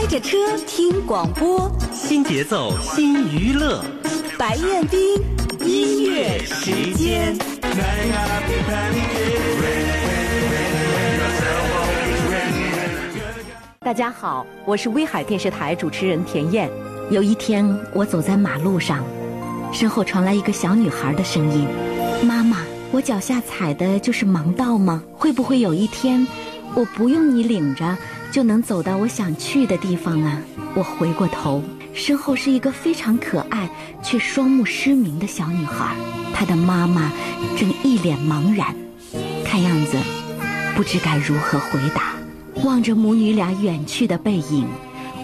开着车听广播，新节奏新娱乐，白彦斌音乐时间。大家好，我是威海电视台主持人田燕。有一天，我走在马路上，身后传来一个小女孩的声音：“妈妈，我脚下踩的就是盲道吗？会不会有一天，我不用你领着，就能走到我想去的地方啊？”我回过头，身后是一个非常可爱却双目失明的小女孩，她的妈妈正一脸茫然，看样子不知该如何回答。望着母女俩远去的背影。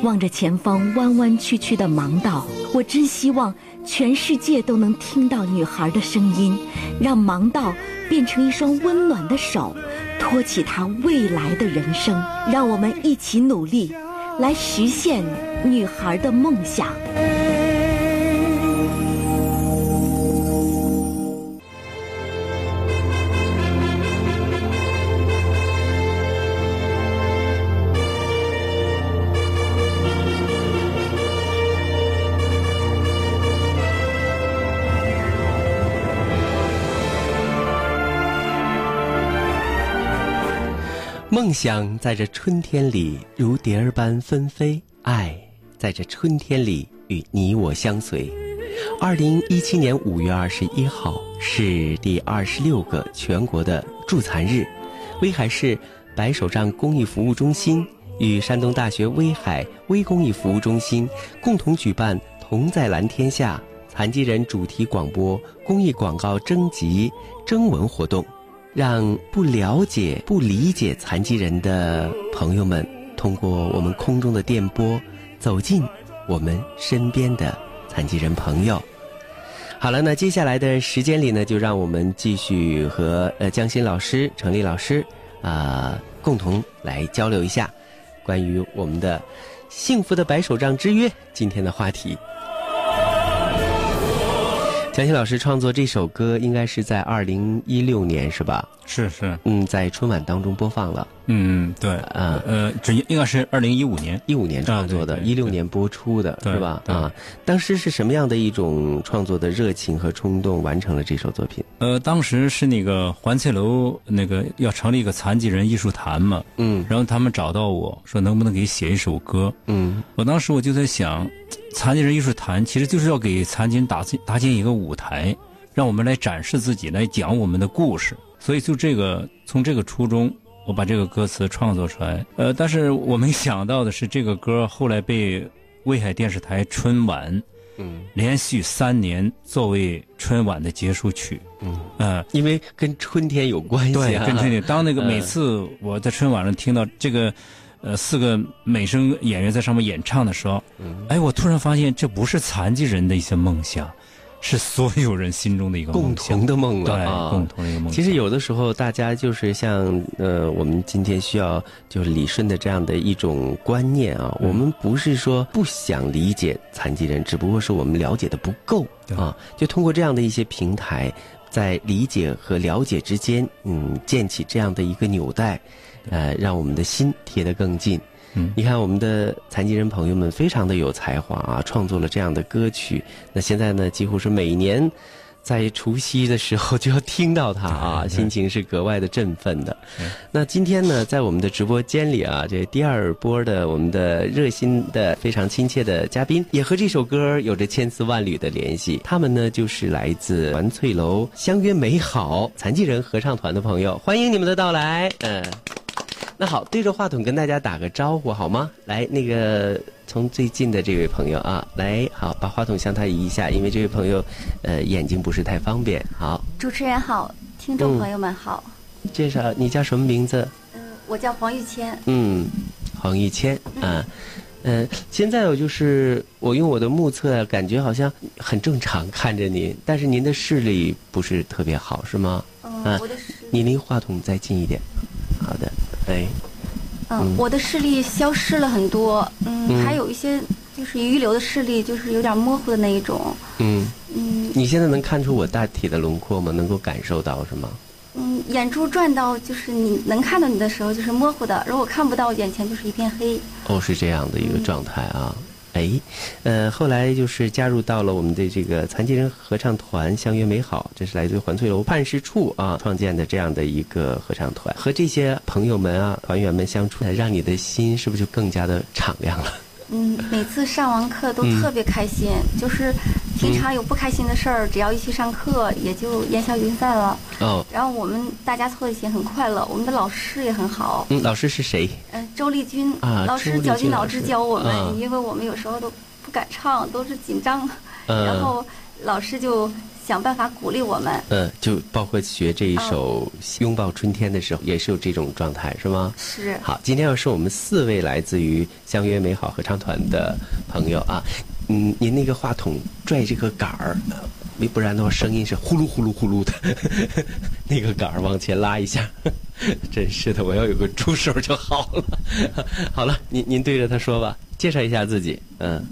望着前方弯弯曲曲的盲道，我真希望全世界都能听到女孩的声音，让盲道变成一双温暖的手，托起她未来的人生。让我们一起努力，来实现女孩的梦想。梦想在这春天里如蝶儿般纷飞，爱在这春天里与你我相随。二零一七年五月二十一号是第二十六个全国的助残日，威海市白手杖公益服务中心与山东大学威海微公益服务中心共同举办“同在蓝天下”残疾人主题广播公益广告征集征文活动。让不了解、不理解残疾人的朋友们，通过我们空中的电波，走进我们身边的残疾人朋友。好了，那接下来的时间里呢，就让我们继续和呃江欣老师、程丽老师啊共同来交流一下关于我们的幸福的白手杖之约今天的话题。江欣老师创作这首歌应该是在二零一六年，是吧？是是，嗯，在春晚当中播放了。嗯，对，啊，呃，这应该是二零一五年，一五年创作的，一六年播出的，是吧？啊，当时是什么样的一种创作的热情和冲动，完成了这首作品？呃，当时是那个环翠楼那个要成立一个残疾人艺术坛嘛，嗯，然后他们找到我说能不能给写一首歌，嗯，我当时我就在想，残疾人艺术坛其实就是要给残疾人搭建搭建一个舞台，让我们来展示自己，来讲我们的故事。所以就这个从这个初衷，我把这个歌词创作出来。呃，但是我没想到的是，这个歌后来被威海电视台春晚，嗯，连续三年作为春晚的结束曲。嗯，呃，因为跟春天有关系，对，跟春天。当那个每次我在春晚上听到这个，呃，四个美声演员在上面演唱的时候，嗯，哎，我突然发现这不是残疾人的一些梦想。是所有人心中的一个共同的梦了啊，共同的一个梦。其实有的时候，大家就是像呃，我们今天需要就是理顺的这样的一种观念啊。我们不是说不想理解残疾人，只不过是我们了解的不够啊。就通过这样的一些平台，在理解和了解之间，嗯，建起这样的一个纽带，呃，让我们的心贴得更近。嗯，你看我们的残疾人朋友们非常的有才华啊，创作了这样的歌曲。那现在呢，几乎是每年在除夕的时候就要听到它 啊，心情是格外的振奋的。那今天呢，在我们的直播间里啊，这第二波的我们的热心的、非常亲切的嘉宾，也和这首歌有着千丝万缕的联系。他们呢，就是来自环翠楼相约美好残疾人合唱团的朋友，欢迎你们的到来。嗯。那好，对着话筒跟大家打个招呼好吗？来，那个从最近的这位朋友啊，来，好，把话筒向他移一下，因为这位朋友，呃，眼睛不是太方便。好，主持人好，听众朋友们好。介绍你叫什么名字？嗯，我叫黄玉谦。嗯，黄玉谦啊，嗯，现在我就是我用我的目测感觉好像很正常，看着您，但是您的视力不是特别好，是吗？嗯，我的视。你离话筒再近一点。好的。哎，嗯，我的视力消失了很多，嗯，还有一些就是遗留的视力，就是有点模糊的那一种。嗯嗯，你现在能看出我大体的轮廓吗？能够感受到是吗？嗯，眼珠转到就是你能看到你的时候就是模糊的，如果看不到眼前就是一片黑。哦，是这样的一个状态啊。哎，呃，后来就是加入到了我们的这个残疾人合唱团“相约美好”，这是来自于环翠楼办事处啊创建的这样的一个合唱团。和这些朋友们啊、团员们相处，让你的心是不是就更加的敞亮了？嗯，每次上完课都特别开心，就是平常有不开心的事儿，只要一去上课，也就烟消云散了。哦。然后我们大家凑一起很快乐，我们的老师也很好。嗯，老师是谁？嗯，周丽君。啊，老师绞尽脑汁教我们，因为我们有时候都不敢唱，都是紧张。嗯。然后老师就。想办法鼓励我们。嗯，就包括学这一首《拥抱春天》的时候，也是有这种状态，是吗？是。好，今天要是我们四位来自于相约美好合唱团的朋友啊，嗯，您那个话筒拽这个杆儿，不然的话声音是呼噜呼噜呼噜的，那个杆儿往前拉一下，真是的，我要有个助手就好了。好了，您您对着他说吧，介绍一下自己，嗯。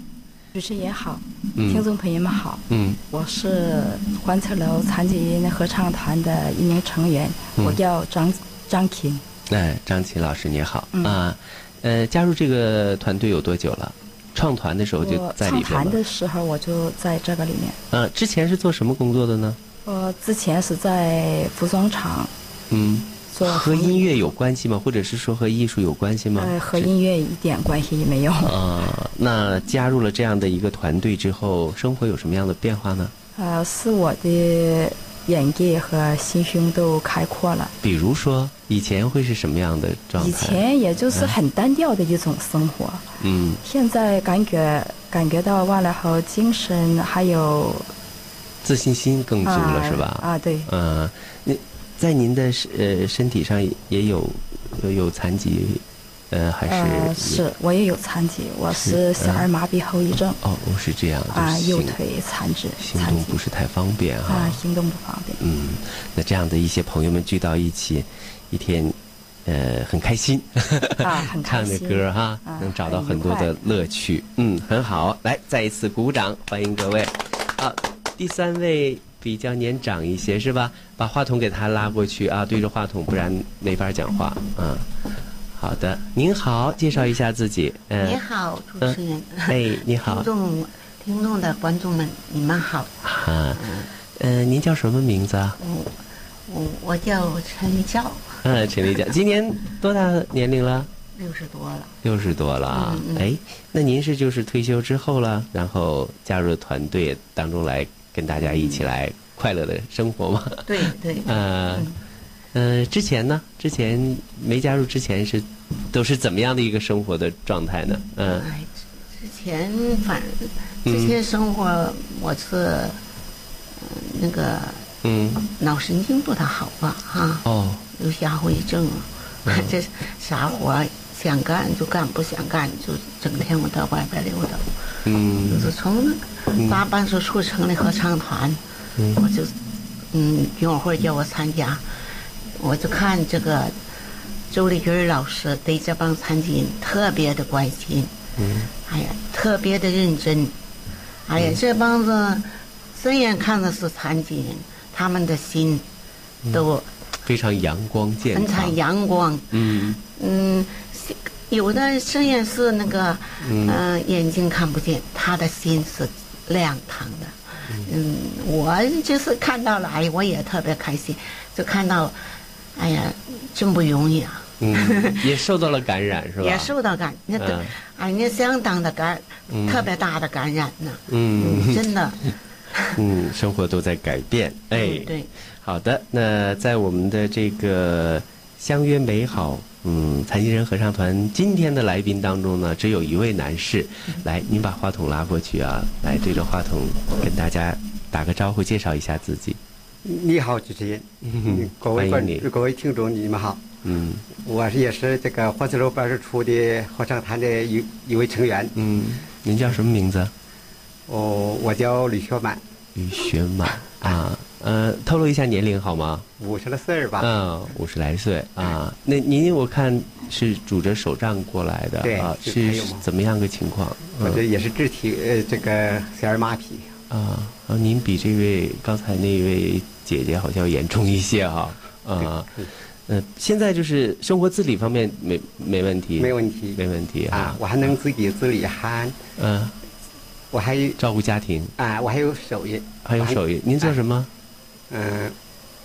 主持人也好，听众朋友们好，嗯，我是环测楼残疾人合唱团的一名成员，我叫张张琴。哎，张琴老师你好啊，呃，加入这个团队有多久了？创团的时候就在里面创团的时候我就在这个里面。呃，之前是做什么工作的呢？我之前是在服装厂。嗯。做和音乐有关系吗？或者是说和艺术有关系吗？呃，和音乐一点关系也没有。啊，那加入了这样的一个团队之后，生活有什么样的变化呢？呃，是我的眼界和心胸都开阔了。比如说，以前会是什么样的状态？以前也就是很单调的一种生活。嗯。现在感觉感觉到完了后，精神还有自信心更足了，是吧？啊，对。嗯，那。在您的身呃身体上也有有残疾，呃还是是我也有残疾，我是小儿麻痹后遗症。哦，是这样。啊，右腿残肢，行动不是太方便哈。啊，行动不方便。嗯，那这样的一些朋友们聚到一起，一天，呃，很开心。啊，很开心。唱的歌哈，能找到很多的乐趣。嗯，很好。来，再一次鼓掌，欢迎各位。啊，第三位。比较年长一些是吧？把话筒给他拉过去啊，对着话筒，不然没法讲话。嗯，好的，您好，介绍一下自己。嗯，你好，主持人。哎，你好。听众，听众的观众们，你们好。啊，嗯，您叫什么名字啊？我我我叫陈立教。嗯，陈立教，今年多大年龄了？六十多了。六十多了啊！哎，那您是就是退休之后了，然后加入团队当中来。跟大家一起来快乐的生活吗？对对。呃，呃，之前呢？之前没加入之前是都是怎么样的一个生活的状态呢？嗯。之前反之前生活我是那个嗯脑神经不太好吧？哈。哦。有些后遗症，这啥活想干就干，不想干就整天我在外边溜达。嗯。就是从。大办事处成立合唱团，我就嗯，军委会叫我参加，我就看这个周丽君老师对这帮残疾人特别的关心，嗯。哎呀，特别的认真，哎呀，这帮子虽然看的是残疾人，他们的心都非常阳光健康，非常阳光，嗯。嗯，有的虽然是那个嗯。眼睛看不见，他的心是。亮堂的，嗯，我就是看到了，哎，我也特别开心，就看到，哎呀，真不容易啊！嗯，也受到了感染，是吧？也受到感，那个，哎，那相当的感，特别大的感染呢。嗯，真的。嗯，生活都在改变，哎，对。好的，那在我们的这个相约美好。嗯，残疾人合唱团今天的来宾当中呢，只有一位男士。来，您把话筒拉过去啊，来对着话筒跟大家打个招呼，介绍一下自己。你好，主持人。各位观众、各位听众，你们好。嗯，我是也是这个欢翠楼办事处的合唱团的一一位成员。嗯，您叫什么名字？哦，我叫吕学满。吕学满 啊。呃，透露一下年龄好吗？五十来岁吧。嗯，五十来岁啊。那您我看是拄着手杖过来的啊，是怎么样个情况？我这也是肢体呃，这个小儿麻痹。啊，啊，您比这位刚才那位姐姐好像严重一些哈。啊。嗯，现在就是生活自理方面没没问题，没问题，没问题啊！我还能自己自理，还嗯，我还照顾家庭啊，我还有手艺，还有手艺。您做什么？嗯，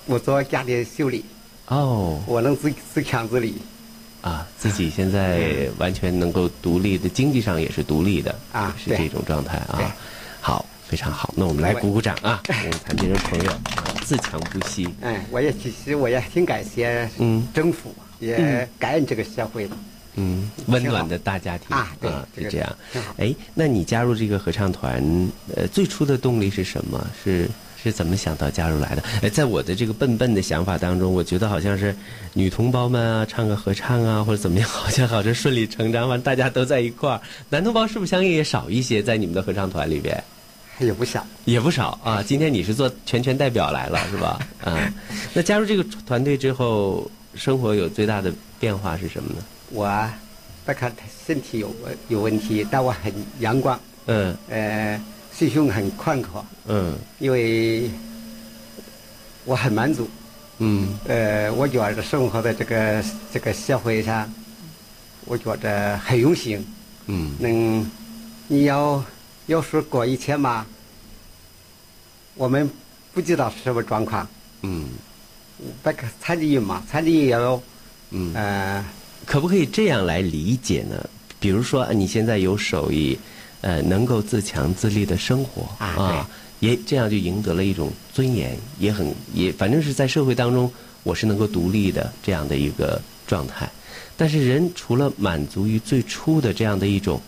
我做家电修理。哦，我能自自强自理。啊，自己现在 完全能够独立的，经济上也是独立的啊，是这种状态啊。好，非常好，那我们来鼓鼓掌啊！我们残疾人朋友自强不息。哎，我也其实我也挺感谢嗯政府，也感恩这个社会的。嗯，温暖的大家庭啊，对，是这样。哎，那你加入这个合唱团，呃，最初的动力是什么？是？是怎么想到加入来的？哎，在我的这个笨笨的想法当中，我觉得好像是女同胞们啊，唱个合唱啊，或者怎么样，好像好像顺理成章，反正大家都在一块儿。男同胞是不是相应也少一些，在你们的合唱团里边？也不少，也不少啊。今天你是做全权代表来了，是吧？嗯。那加入这个团队之后，生活有最大的变化是什么呢？我，不看身体有有问题，但我很阳光。嗯。呃。心胸很宽阔，嗯，因为我很满足，嗯，呃，我觉得生活在这个这个社会上，我觉得很荣幸，嗯，能你要要说过一天嘛，我们不知道是什么状况，嗯，不可残疾人嘛，残疾人要，嗯，呃，可不可以这样来理解呢？比如说你现在有手艺。呃，能够自强自立的生活啊，也这样就赢得了一种尊严，也很也反正是在社会当中，我是能够独立的这样的一个状态。但是人除了满足于最初的这样的一种，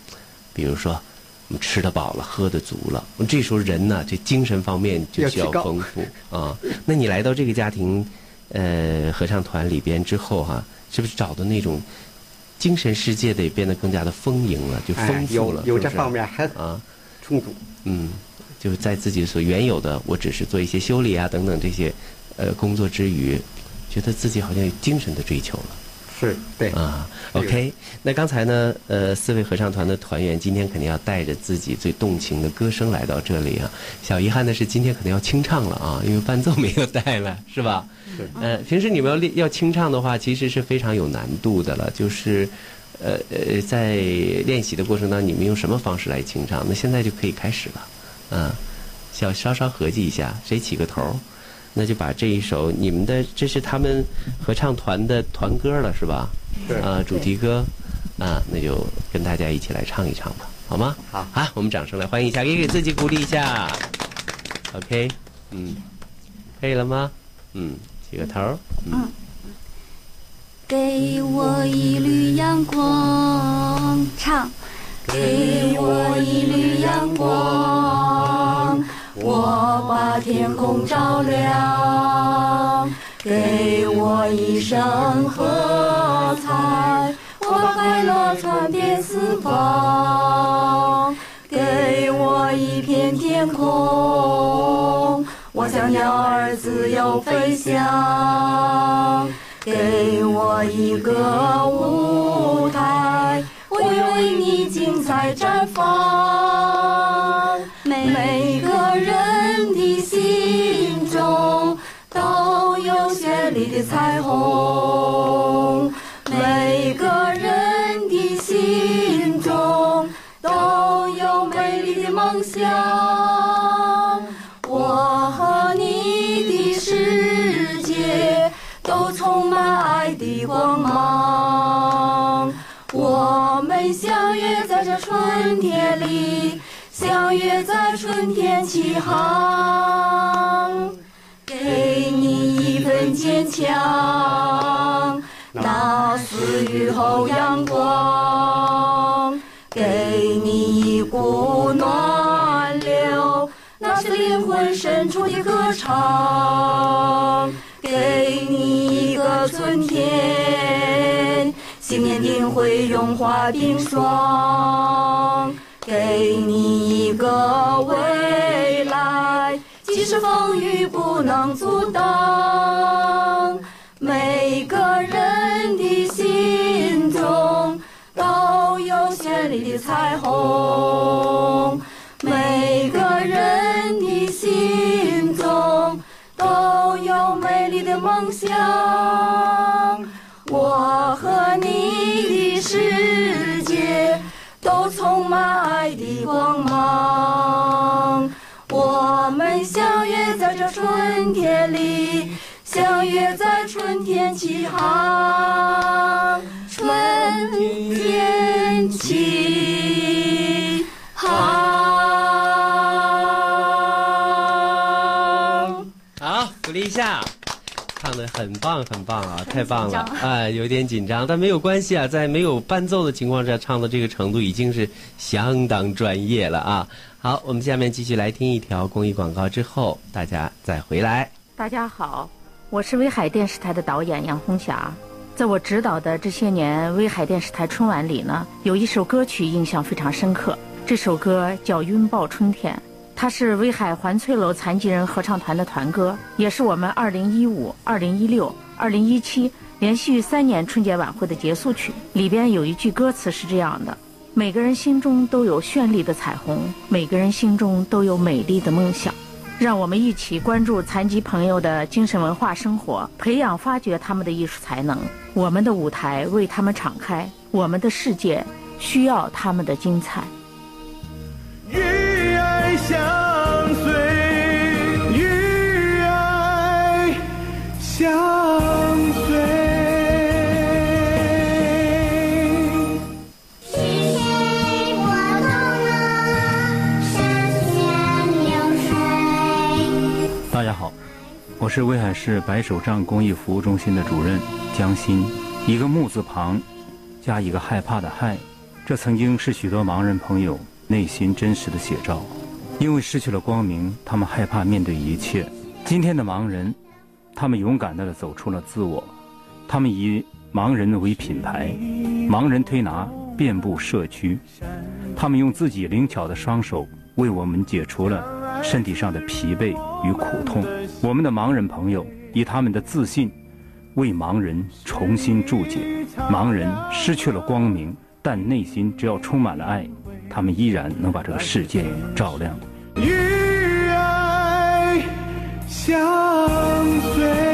比如说我们吃得饱了，喝得足了，这时候人呢，这精神方面就需要丰富啊。那你来到这个家庭呃合唱团里边之后哈，是不是找的那种？精神世界得变得更加的丰盈了，就丰富了，有这方面还啊充足。嗯，就是在自己所原有的，我只是做一些修理啊等等这些呃工作之余，觉得自己好像有精神的追求了。是对啊，OK。那刚才呢，呃，四位合唱团的团员今天肯定要带着自己最动情的歌声来到这里啊。小遗憾的是，今天可能要清唱了啊，因为伴奏没有带来，是吧？是。呃，平时你们要练要清唱的话，其实是非常有难度的了。就是，呃呃，在练习的过程当中，你们用什么方式来清唱？那现在就可以开始了。嗯，小稍稍合计一下，谁起个头？那就把这一首你们的，这是他们合唱团的团歌了，是吧？是啊，主题歌啊，那就跟大家一起来唱一唱吧，好吗？好，好，我们掌声来欢迎一下，也给自己鼓励一下。OK，嗯，可以了吗？嗯，起个头。嗯。给我一缕阳光，唱。给我一缕阳光。我把天空照亮，给我一声喝彩，我把快乐传遍四方。给我一片天空，我像鸟儿自由飞翔。给我一个舞台，我愿为你精彩绽放。每个人的心中都有绚丽的彩虹，起航，给你一份坚强，那是雨后阳光；给你一股暖流，那是灵魂深处的歌唱；给你一个春天，信念定会融化冰霜。给你一个未来，即使风雨不能阻挡。每个人的心中都有绚丽的彩虹，每个人的心中都有美丽的。梦想。我和你的世界都充满爱的光芒。天里，相约在春天起航。春天起航。的很棒，很棒啊！太棒了啊！有点紧张，但没有关系啊，在没有伴奏的情况下唱到这个程度已经是相当专业了啊！好，我们下面继续来听一条公益广告，之后大家再回来。大家好，我是威海电视台的导演杨红霞。在我指导的这些年威海电视台春晚里呢，有一首歌曲印象非常深刻，这首歌叫《拥抱春天》。它是威海环翠楼残疾人合唱团的团歌，也是我们2015、2016、2017连续三年春节晚会的结束曲。里边有一句歌词是这样的：“每个人心中都有绚丽的彩虹，每个人心中都有美丽的梦想。”让我们一起关注残疾朋友的精神文化生活，培养发掘他们的艺术才能。我们的舞台为他们敞开，我们的世界需要他们的精彩。相随，与爱相随。大家好，我是威海市白手杖公益服务中心的主任江鑫。一个木字旁，加一个害怕的害，这曾经是许多盲人朋友内心真实的写照。因为失去了光明，他们害怕面对一切。今天的盲人，他们勇敢地走出了自我，他们以盲人为品牌，盲人推拿遍布社区，他们用自己灵巧的双手为我们解除了身体上的疲惫与苦痛。我们的盲人朋友以他们的自信，为盲人重新注解。盲人失去了光明，但内心只要充满了爱。他们依然能把这个世界照亮。与爱相随。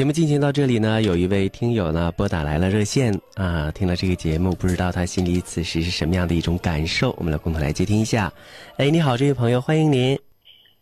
节目进行到这里呢，有一位听友呢拨打来了热线啊，听了这个节目，不知道他心里此时是什么样的一种感受，我们来共同来接听一下。哎，你好，这位朋友，欢迎您。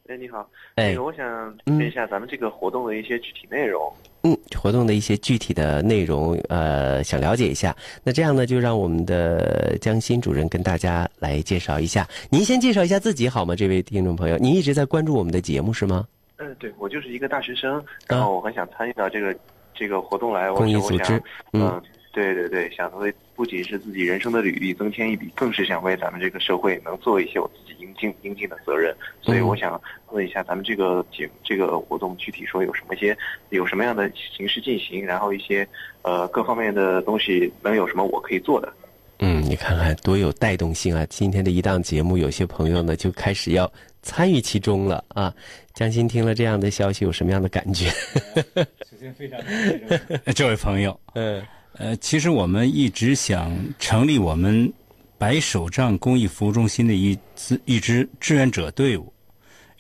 哎，你好。哎，我想问一下咱们这个活动的一些具体内容。嗯，活动的一些具体的内容，呃，想了解一下。那这样呢，就让我们的江新主任跟大家来介绍一下。您先介绍一下自己好吗？这位听众朋友，您一直在关注我们的节目是吗？嗯，对，我就是一个大学生，然后我很想参与到这个这个活动来。公益组织，嗯，对对对，想为不仅是自己人生的履历增添一笔，更是想为咱们这个社会能做一些我自己应尽应尽的责任。所以我想问一下，咱们这个节这个活动具体说有什么些，有什么样的形式进行？然后一些呃各方面的东西能有什么我可以做的？嗯，你看看多有带动性啊！今天的一档节目，有些朋友呢就开始要参与其中了啊。江欣听了这样的消息，有什么样的感觉？首先非常 这位朋友，嗯，呃，其实我们一直想成立我们白手杖公益服务中心的一支一支志愿者队伍，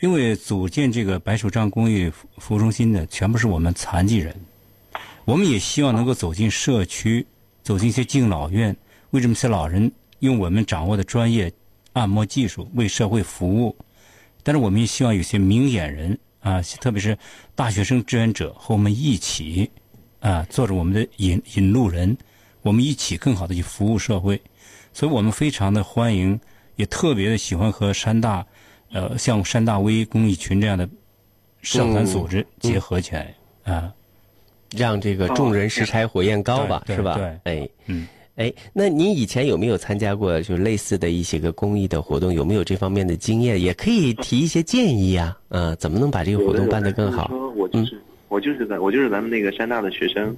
因为组建这个白手杖公益服务中心的全部是我们残疾人，我们也希望能够走进社区，走进一些敬老院。为这么些老人用我们掌握的专业按摩技术为社会服务，但是我们也希望有些明眼人啊，特别是大学生志愿者和我们一起啊，做着我们的引引路人，我们一起更好的去服务社会。所以我们非常的欢迎，也特别的喜欢和山大，呃，像山大微公益群这样的社团组织结合起来啊，让这个众人拾柴火焰高吧，是吧？对，哎，嗯，哎，那您以前有没有参加过就类似的一些个公益的活动？有没有这方面的经验？也可以提一些建议啊，嗯，怎么能把这个活动办得更好？我就是我就是咱我就是咱们那个山大的学生，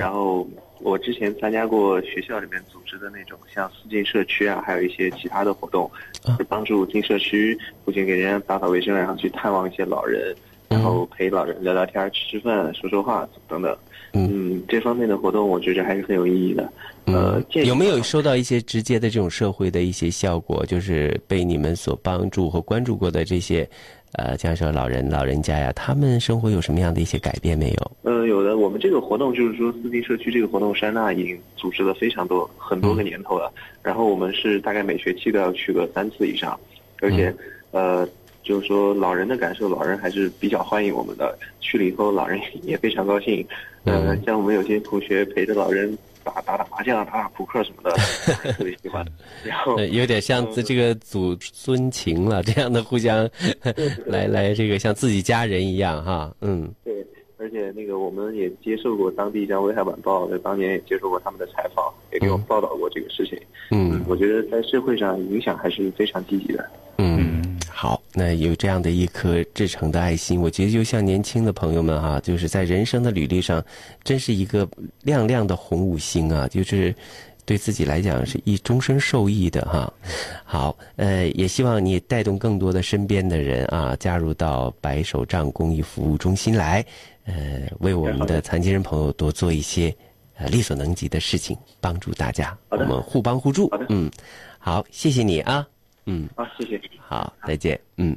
然后。我之前参加过学校里面组织的那种像四进社区啊，还有一些其他的活动，是帮助进社区，不仅给人家打扫卫生，然后去探望一些老人，然后陪老人聊聊天、吃吃饭、说说话等等。嗯，这方面的活动我觉得还是很有意义的。呃，有没有收到一些直接的这种社会的一些效果？就是被你们所帮助和关注过的这些。呃，像说老人、老人家呀，他们生活有什么样的一些改变没有？呃，有的。我们这个活动就是说，四金社区这个活动，山大已经组织了非常多很多个年头了。然后我们是大概每学期都要去个三次以上，而且，呃，就是说老人的感受，老人还是比较欢迎我们的。去了以后，老人也非常高兴。呃，像我们有些同学陪着老人。打打打麻将，打 打扑克什么的，特别喜欢。然后 有点像这个祖孙情了，这样的互相来来这个像自己家人一样哈，嗯。对，而且那个我们也接受过当地像《威海晚报》在当年也接受过他们的采访，也给我们报道过这个事情。嗯，我觉得在社会上影响还是非常积极的。嗯。好，那有这样的一颗至诚的爱心，我觉得就像年轻的朋友们哈，就是在人生的履历上，真是一个亮亮的红五星啊，就是对自己来讲是一终身受益的哈。好，呃，也希望你带动更多的身边的人啊，加入到白手杖公益服务中心来，呃，为我们的残疾人朋友多做一些呃力所能及的事情，帮助大家，我们互帮互助。嗯，好，谢谢你啊。嗯，好，谢谢。好，再见。嗯，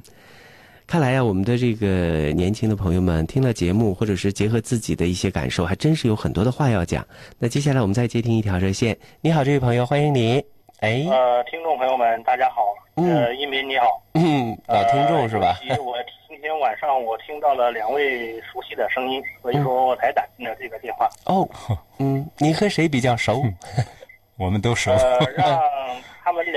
看来呀，我们的这个年轻的朋友们听了节目，或者是结合自己的一些感受，还真是有很多的话要讲。那接下来我们再接听一条热线。你好，这位朋友，欢迎你。哎，呃，听众朋友们，大家好。呃，一鸣你好。嗯，老听众是吧？我今天晚上我听到了两位熟悉的声音，所以说我才打进了这个电话。哦，嗯，你和谁比较熟？我们都熟。呃，让。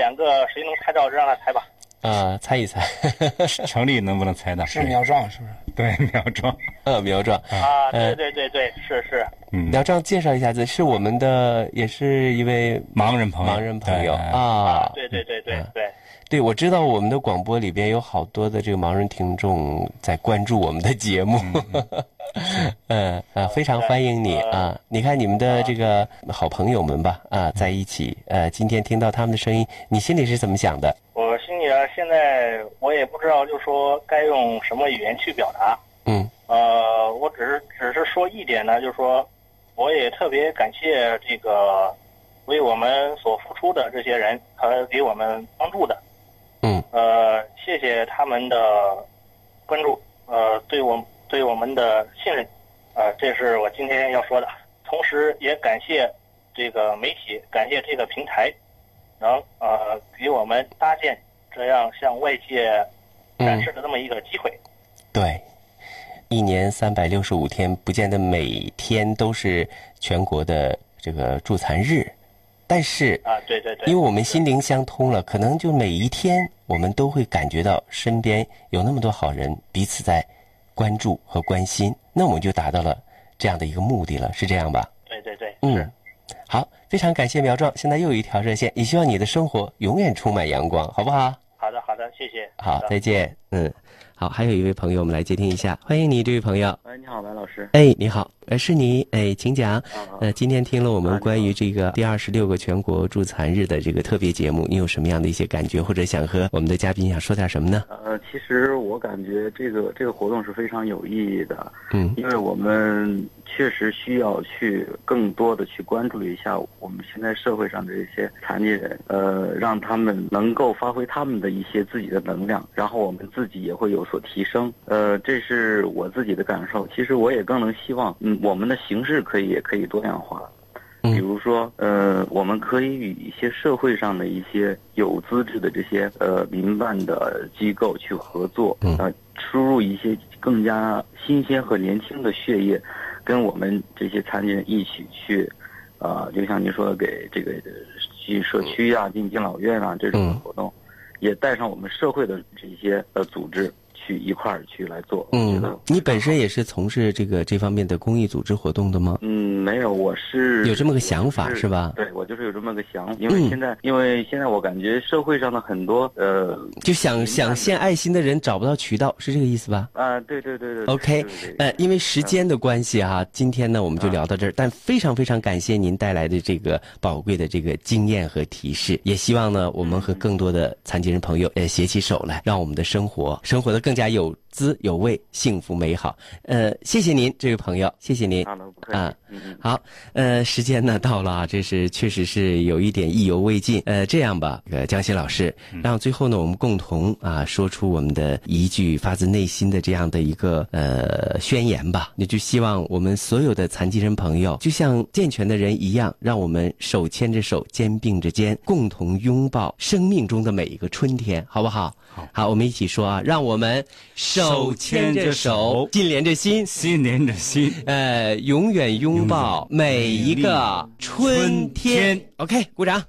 两个谁能猜到就，让他猜吧。啊，猜一猜，城里能不能猜到？是苗壮，是不是？对，苗壮。呃，苗壮。啊，对对对对，是是。嗯，苗壮，介绍一下子，是我们的，也是一位盲人朋友。盲人朋友啊。对对对对对。对，我知道我们的广播里边有好多的这个盲人听众在关注我们的节目。嗯 啊，非常欢迎你啊！你看你们的这个好朋友们吧啊，在一起呃，今天听到他们的声音，你心里是怎么想的？我心里啊，现在我也不知道，就说该用什么语言去表达。嗯。呃，我只是只是说一点呢，就是说，我也特别感谢这个为我们所付出的这些人和给我们帮助的。谢谢他们的关注，呃，对我。对我们的信任，啊，这是我今天要说的。同时，也感谢这个媒体，感谢这个平台，能呃给我们搭建这样向外界展示的这么一个机会。对，一年三百六十五天，不见得每天都是全国的这个助残日，但是啊，对对对，因为我们心灵相通了，可能就每一天我们都会感觉到身边有那么多好人，彼此在。关注和关心，那我们就达到了这样的一个目的了，是这样吧？对对对，嗯，好，非常感谢苗壮，现在又有一条热线，也希望你的生活永远充满阳光，好不好？好的好的，谢谢。好，再见。嗯，好，还有一位朋友，我们来接听一下，欢迎你，这位朋友。喂，你好，白老师。哎，你好。呃，是你哎，请讲。呃，今天听了我们关于这个第二十六个全国助残日的这个特别节目，你有什么样的一些感觉，或者想和我们的嘉宾想说点什么呢？呃，其实我感觉这个这个活动是非常有意义的。嗯，因为我们确实需要去更多的去关注一下我们现在社会上的一些残疾人，呃，让他们能够发挥他们的一些自己的能量，然后我们自己也会有所提升。呃，这是我自己的感受。其实我也更能希望。我们的形式可以也可以多样化，比如说，呃，我们可以与一些社会上的一些有资质的这些呃民办的机构去合作，呃，输入一些更加新鲜和年轻的血液，跟我们这些残疾人一起去，啊，就像您说的，给这个去社区啊、进敬老院啊这种活动，也带上我们社会的这些呃组织。去一块儿去来做。嗯，你本身也是从事这个这方面的公益组织活动的吗？嗯，没有，我是有这么个想法是吧？对，我就是有这么个想，因为现在，因为现在我感觉社会上的很多呃，就想想献爱心的人找不到渠道，是这个意思吧？啊，对对对对。OK，呃，因为时间的关系哈，今天呢我们就聊到这儿，但非常非常感谢您带来的这个宝贵的这个经验和提示，也希望呢我们和更多的残疾人朋友呃携起手来，让我们的生活生活的更。更加有滋有味，幸福美好。呃，谢谢您，这位朋友，谢谢您。啊，好，呃，时间呢到了啊，这是确实是有一点意犹未尽。呃，这样吧，呃，江西老师，让最后呢，我们共同啊，说出我们的一句发自内心的这样的一个呃宣言吧。那就希望我们所有的残疾人朋友，就像健全的人一样，让我们手牵着手，肩并着肩，共同拥抱生命中的每一个春天，好不好？好，我们一起说啊，让我们手牵着手，心连着心，心连着心，呃，永远拥抱每一个春天。OK，鼓掌。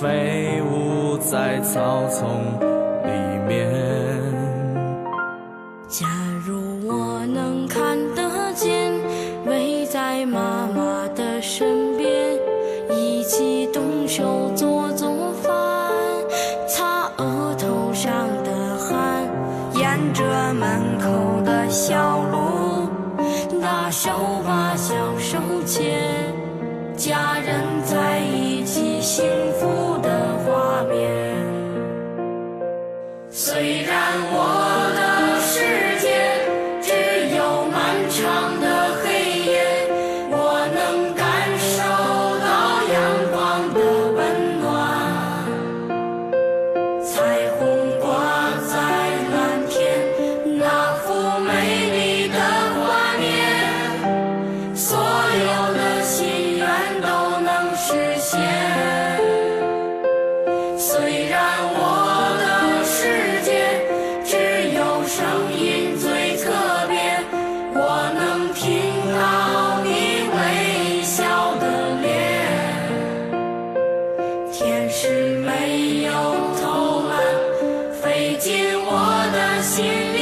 飞舞在草丛里面。假如我能看得见，围在妈妈的身边，一起动手做做饭，擦额头上的汗，沿着门口的。小路，大手把小手牵，家人在一起，虽然我。you.